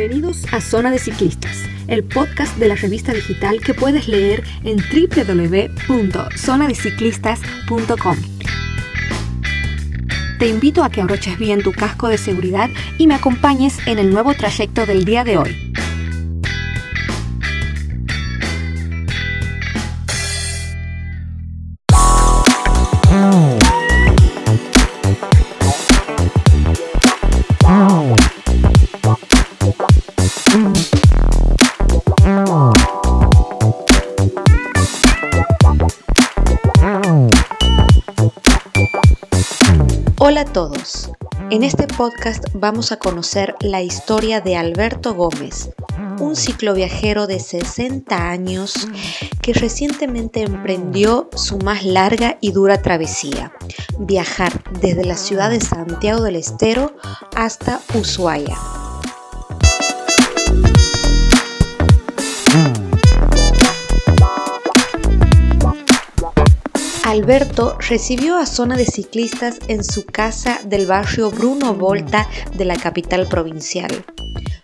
Bienvenidos a Zona de Ciclistas, el podcast de la revista digital que puedes leer en www.zonadeciclistas.com. Te invito a que abroches bien tu casco de seguridad y me acompañes en el nuevo trayecto del día de hoy. Hola a todos. En este podcast vamos a conocer la historia de Alberto Gómez, un cicloviajero de 60 años que recientemente emprendió su más larga y dura travesía, viajar desde la ciudad de Santiago del Estero hasta Ushuaia. Alberto recibió a zona de ciclistas en su casa del barrio Bruno Volta de la capital provincial,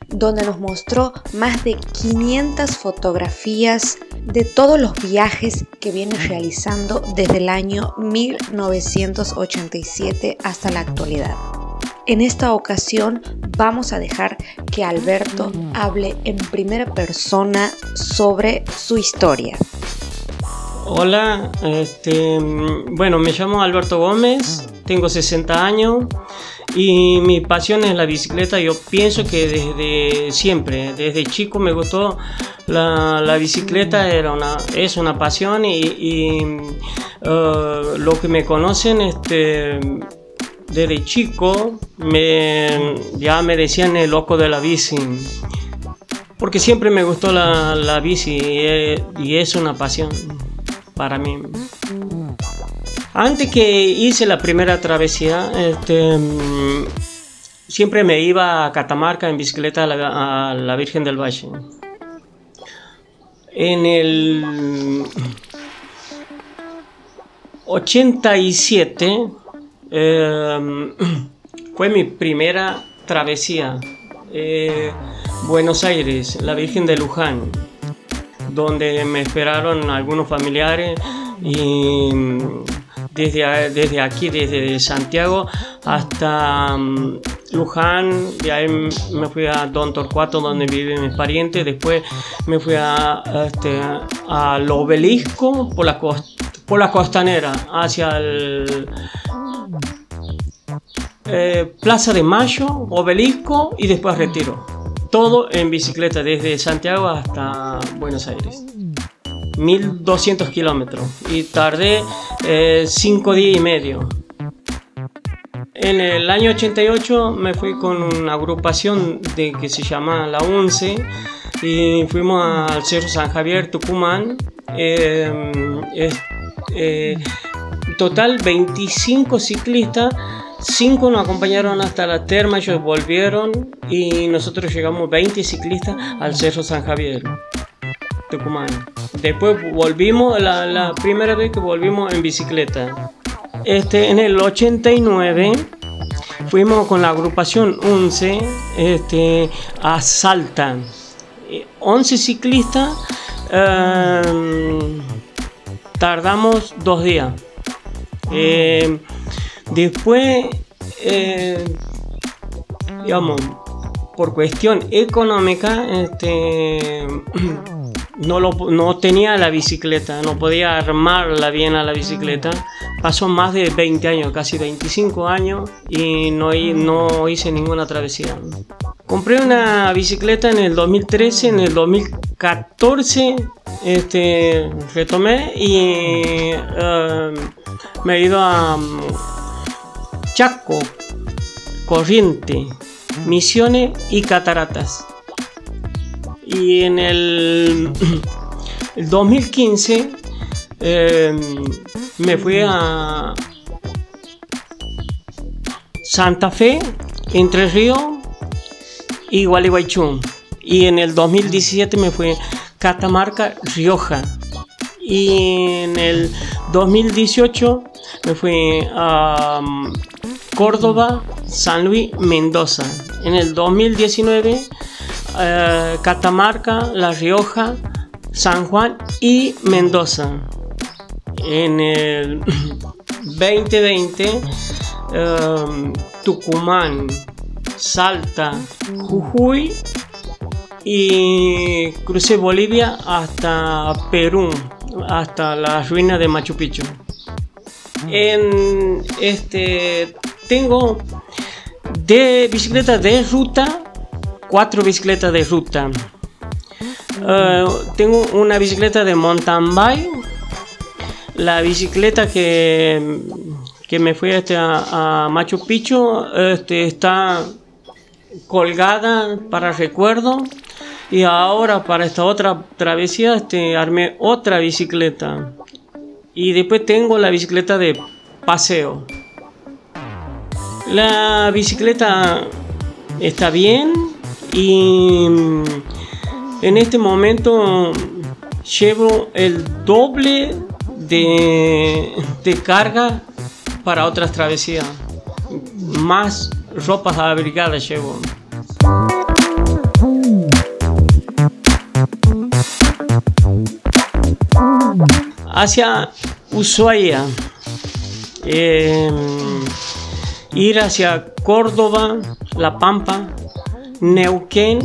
donde nos mostró más de 500 fotografías de todos los viajes que viene realizando desde el año 1987 hasta la actualidad. En esta ocasión vamos a dejar que Alberto hable en primera persona sobre su historia. Hola, este, bueno, me llamo Alberto Gómez, tengo 60 años y mi pasión es la bicicleta. Yo pienso que desde siempre, desde chico me gustó la, bicicleta, era es una pasión y, uh, lo que me conocen, este, desde chico me, ya me decían el loco de la bici porque siempre me gustó la, bici y es una pasión para mí. Antes que hice la primera travesía, este, siempre me iba a Catamarca en bicicleta a la, Virgen del Valle. En el 87 em, fue mi primera travesía. Eh, Buenos Aires, la Virgen de Luján donde me esperaron algunos familiares y desde, desde aquí, desde Santiago hasta mm, Luján, de ahí me fui a Don Torcuato donde viven mis parientes, después me fui a, este, al obelisco por la, por la costanera hacia el eh, Plaza de Mayo, obelisco y después retiro todo en bicicleta desde Santiago hasta Buenos Aires. 1200 kilómetros y tardé 5 eh, días y medio. En el año 88 me fui con una agrupación de, que se llama La UNCE y fuimos al Cerro San Javier, Tucumán. Eh, eh, total 25 ciclistas Cinco nos acompañaron hasta la terma, ellos volvieron y nosotros llegamos 20 ciclistas al Cerro San Javier, Tucumán. Después volvimos, la, primera vez que volvimos en bicicleta. Este, en el 89 fuimos con la agrupación 11 este, a Salta. 11 ciclistas, em, tardamos dos días. Eh, Después, eh, digamos, por cuestión económica, este, no, lo, no tenía la bicicleta, no podía armarla bien a la bicicleta. Pasó más de 20 años, casi 25 años, y no, no hice ninguna travesía. Compré una bicicleta en el 2013, en el 2014 este, retomé y eh, me he ido a Chaco, Corriente, Misiones y Cataratas. Y en el, 2015 em, me fui a Santa Fe, Entre Ríos y Gualeguaychú. Y en el 2017 me fui a Catamarca, Rioja. Y en el 2018 me fui a Córdoba, San Luis, Mendoza. En el 2019 eh, Catamarca, La Rioja, San Juan y Mendoza. En el 2020, em, Tucumán, Salta, Jujuy y crucé Bolivia hasta Perú, hasta la ruina de Machu Picchu. En este tengo de bicicleta de ruta, cuatro bicicletas de ruta. Eh, tengo una bicicleta de mountain bike, la bicicleta que, que me fui este, a, Machu Picchu este, está colgada para recuerdo y ahora para esta otra travesía este, armé otra bicicleta y después tengo la bicicleta de paseo. La bicicleta está bien y en este momento llevo el doble de, de carga para otras travesías. Más ropas abrigadas llevo. Hacia Ushuaia. Em, ir hacia Córdoba, La Pampa, Neuquén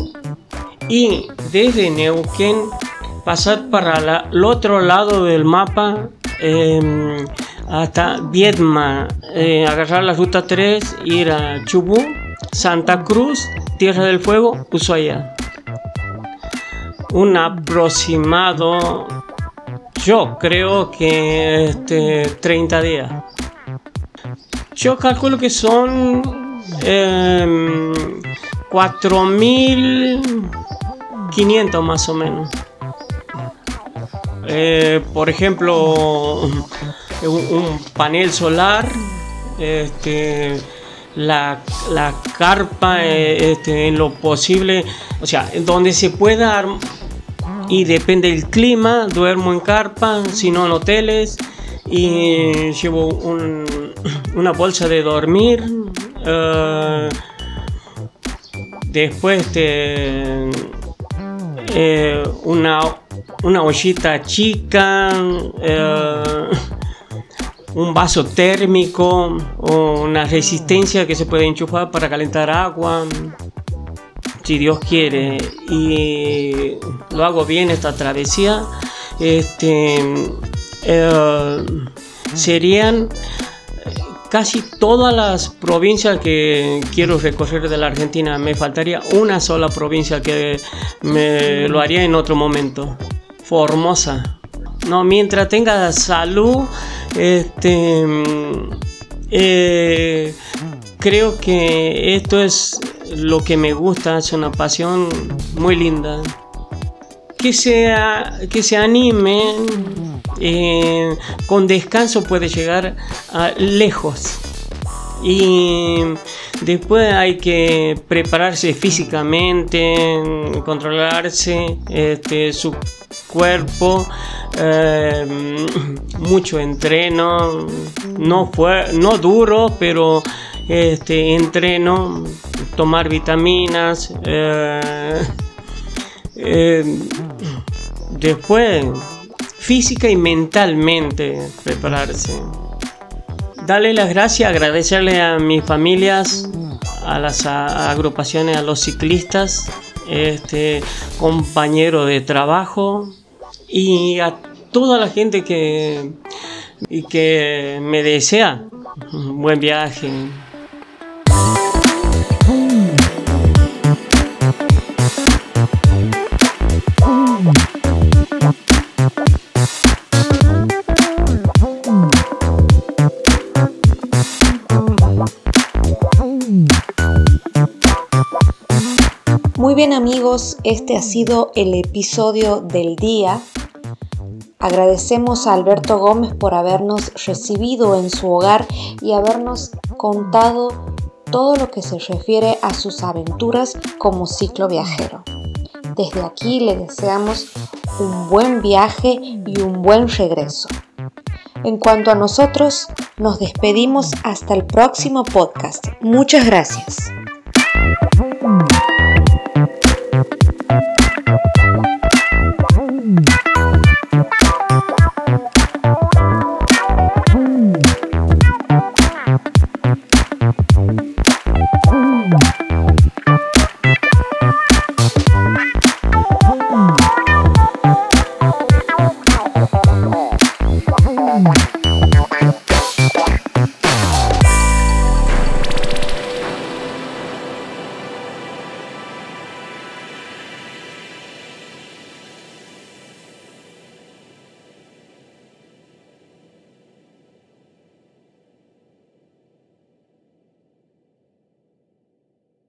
y desde Neuquén pasar para el otro lado del mapa em, hasta Viedma, eh, agarrar la ruta 3, ir a Chubú, Santa Cruz, Tierra del Fuego, Ushuaia. Un aproximado, yo creo que este, 30 días. Yo calculo que son 4.500 em, más o menos. Eh, por ejemplo, un, panel solar, este, la, carpa eh, este, en lo posible, o sea, donde se pueda y depende del clima, duermo en carpa, si no en hoteles y llevo una bolsa de dormir. Eh, después este, eh, una, una ollita chica, eh, un vaso térmico o una resistencia que se puede enchufar para calentar agua. Si Dios quiere y lo hago bien esta travesía, este, eh, serían casi todas las provincias que quiero recorrer de la Argentina. Me faltaría una sola provincia que me lo haría en otro momento. Formosa. No, mientras tenga salud, este, eh, creo que esto es lo que me gusta, es una pasión muy linda. Que, sea, que se animen eh, con descanso puede llegar a lejos. Y después hay que prepararse físicamente, controlarse este, su cuerpo, eh, mucho entreno, no, fue, no duro, pero este, entreno, tomar vitaminas. Eh, después física y mentalmente prepararse. Darle las gracias, agradecerle a mis familias, a las agrupaciones, a los ciclistas, este compañero de trabajo y a toda la gente que, y que me desea un buen viaje, Muy bien amigos, este ha sido el episodio del día. Agradecemos a Alberto Gómez por habernos recibido en su hogar y habernos contado todo lo que se refiere a sus aventuras como ciclo viajero. Desde aquí le deseamos un buen viaje y un buen regreso. En cuanto a nosotros, nos despedimos hasta el próximo podcast. Muchas gracias.